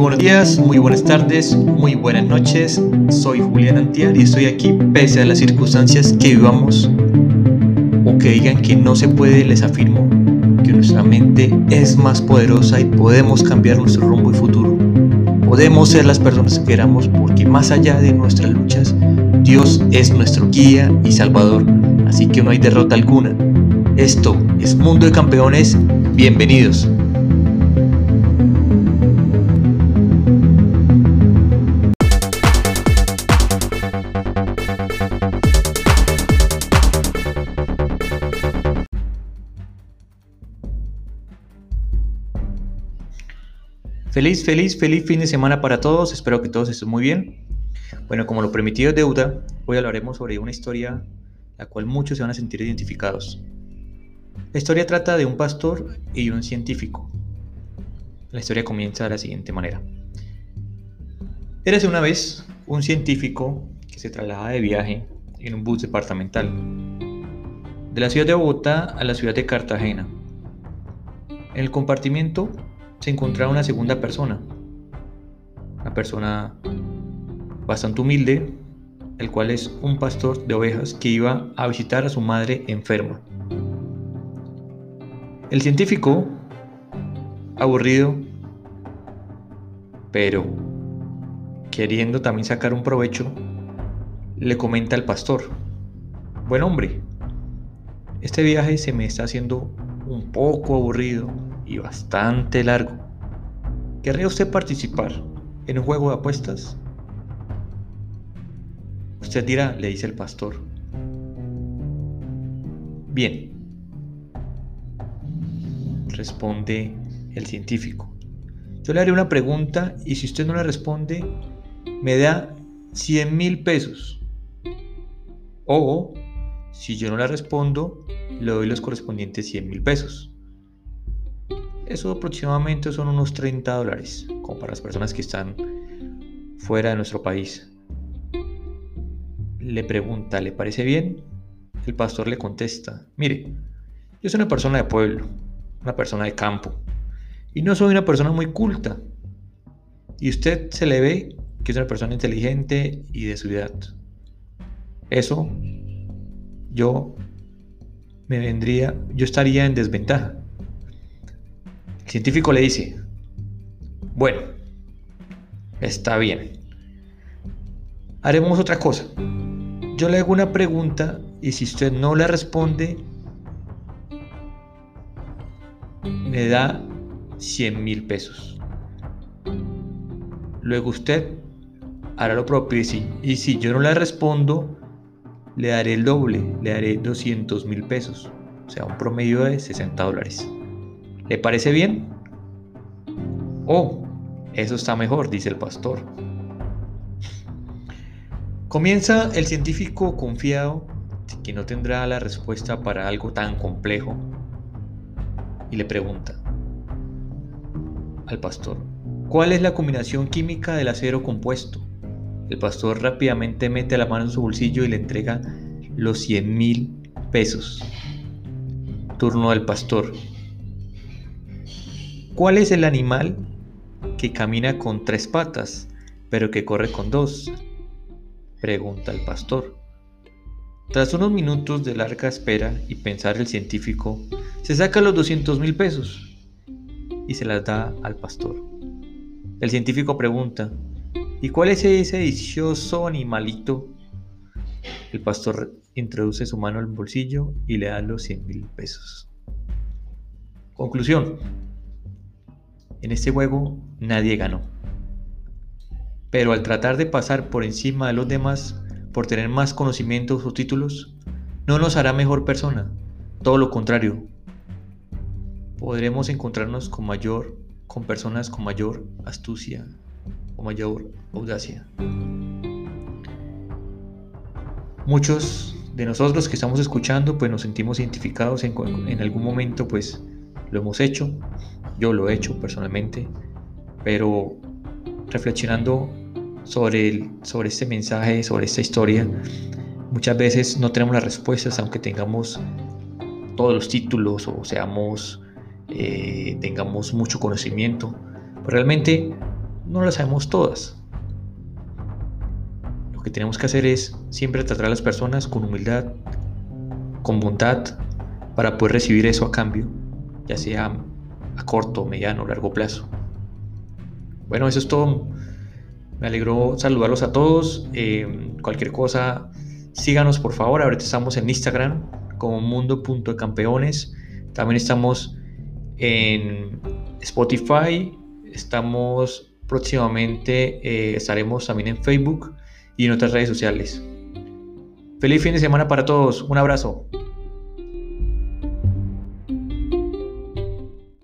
buenos días, muy buenas tardes, muy buenas noches. Soy Julián Antiar y estoy aquí pese a las circunstancias que vivamos o que digan que no se puede, les afirmo que nuestra mente es más poderosa y podemos cambiar nuestro rumbo y futuro. Podemos ser las personas que queramos porque más allá de nuestras luchas, Dios es nuestro guía y salvador, así que no hay derrota alguna. Esto es Mundo de Campeones, bienvenidos. Feliz, feliz, feliz fin de semana para todos. Espero que todos estén muy bien. Bueno, como lo permitido es deuda, hoy hablaremos sobre una historia la cual muchos se van a sentir identificados. La historia trata de un pastor y un científico. La historia comienza de la siguiente manera. Érase una vez un científico que se traslada de viaje en un bus departamental de la ciudad de Bogotá a la ciudad de Cartagena. En el compartimiento se encontraba una segunda persona, una persona bastante humilde, el cual es un pastor de ovejas que iba a visitar a su madre enferma. El científico, aburrido, pero queriendo también sacar un provecho, le comenta al pastor, buen hombre, este viaje se me está haciendo un poco aburrido y bastante largo. ¿Querría usted participar en un juego de apuestas? Usted dirá, le dice el pastor. Bien, responde el científico. Yo le haré una pregunta y si usted no le responde, me da 100 mil pesos. O, si yo no le respondo, le doy los correspondientes 100 mil pesos. Eso aproximadamente son unos 30 dólares, como para las personas que están fuera de nuestro país. Le pregunta, ¿le parece bien? El pastor le contesta, mire, yo soy una persona de pueblo, una persona de campo, y no soy una persona muy culta. Y usted se le ve que es una persona inteligente y de ciudad. Eso yo me vendría, yo estaría en desventaja científico le dice, bueno, está bien. Haremos otra cosa. Yo le hago una pregunta y si usted no la responde, me da 100 mil pesos. Luego usted hará lo propio y si, yo no la respondo, le daré el doble, le daré 200 mil pesos, o sea, un promedio de 60 dólares. ¿Le parece bien? Oh, eso está mejor, dice el pastor. Comienza el científico confiado que no tendrá la respuesta para algo tan complejo y le pregunta al pastor, ¿cuál es la combinación química del acero compuesto? El pastor rápidamente mete la mano en su bolsillo y le entrega los 100 mil pesos. Turno del pastor. ¿Cuál es el animal que camina con tres patas, pero que corre con dos? Pregunta el pastor. Tras unos minutos de larga espera y pensar el científico, se saca los 200 mil pesos y se las da al pastor. El científico pregunta, ¿y cuál es ese delicioso animalito? El pastor introduce su mano el bolsillo y le da los 100 mil pesos. Conclusión. En este juego nadie ganó. Pero al tratar de pasar por encima de los demás, por tener más conocimientos o títulos, no nos hará mejor persona. Todo lo contrario. Podremos encontrarnos con mayor, con personas con mayor astucia o mayor audacia. Muchos de nosotros que estamos escuchando, pues nos sentimos identificados en, en algún momento, pues lo hemos hecho, yo lo he hecho personalmente, pero reflexionando sobre, el, sobre este mensaje, sobre esta historia, muchas veces no tenemos las respuestas aunque tengamos todos los títulos o seamos, eh, tengamos mucho conocimiento. realmente no las sabemos todas. Lo que tenemos que hacer es siempre tratar a las personas con humildad, con bondad, para poder recibir eso a cambio, ya sea corto, mediano largo plazo. Bueno, eso es todo. Me alegró saludarlos a todos. Eh, cualquier cosa, síganos por favor. Ahorita estamos en Instagram como mundo.campeones. También estamos en Spotify. Estamos próximamente, eh, estaremos también en Facebook y en otras redes sociales. Feliz fin de semana para todos. Un abrazo.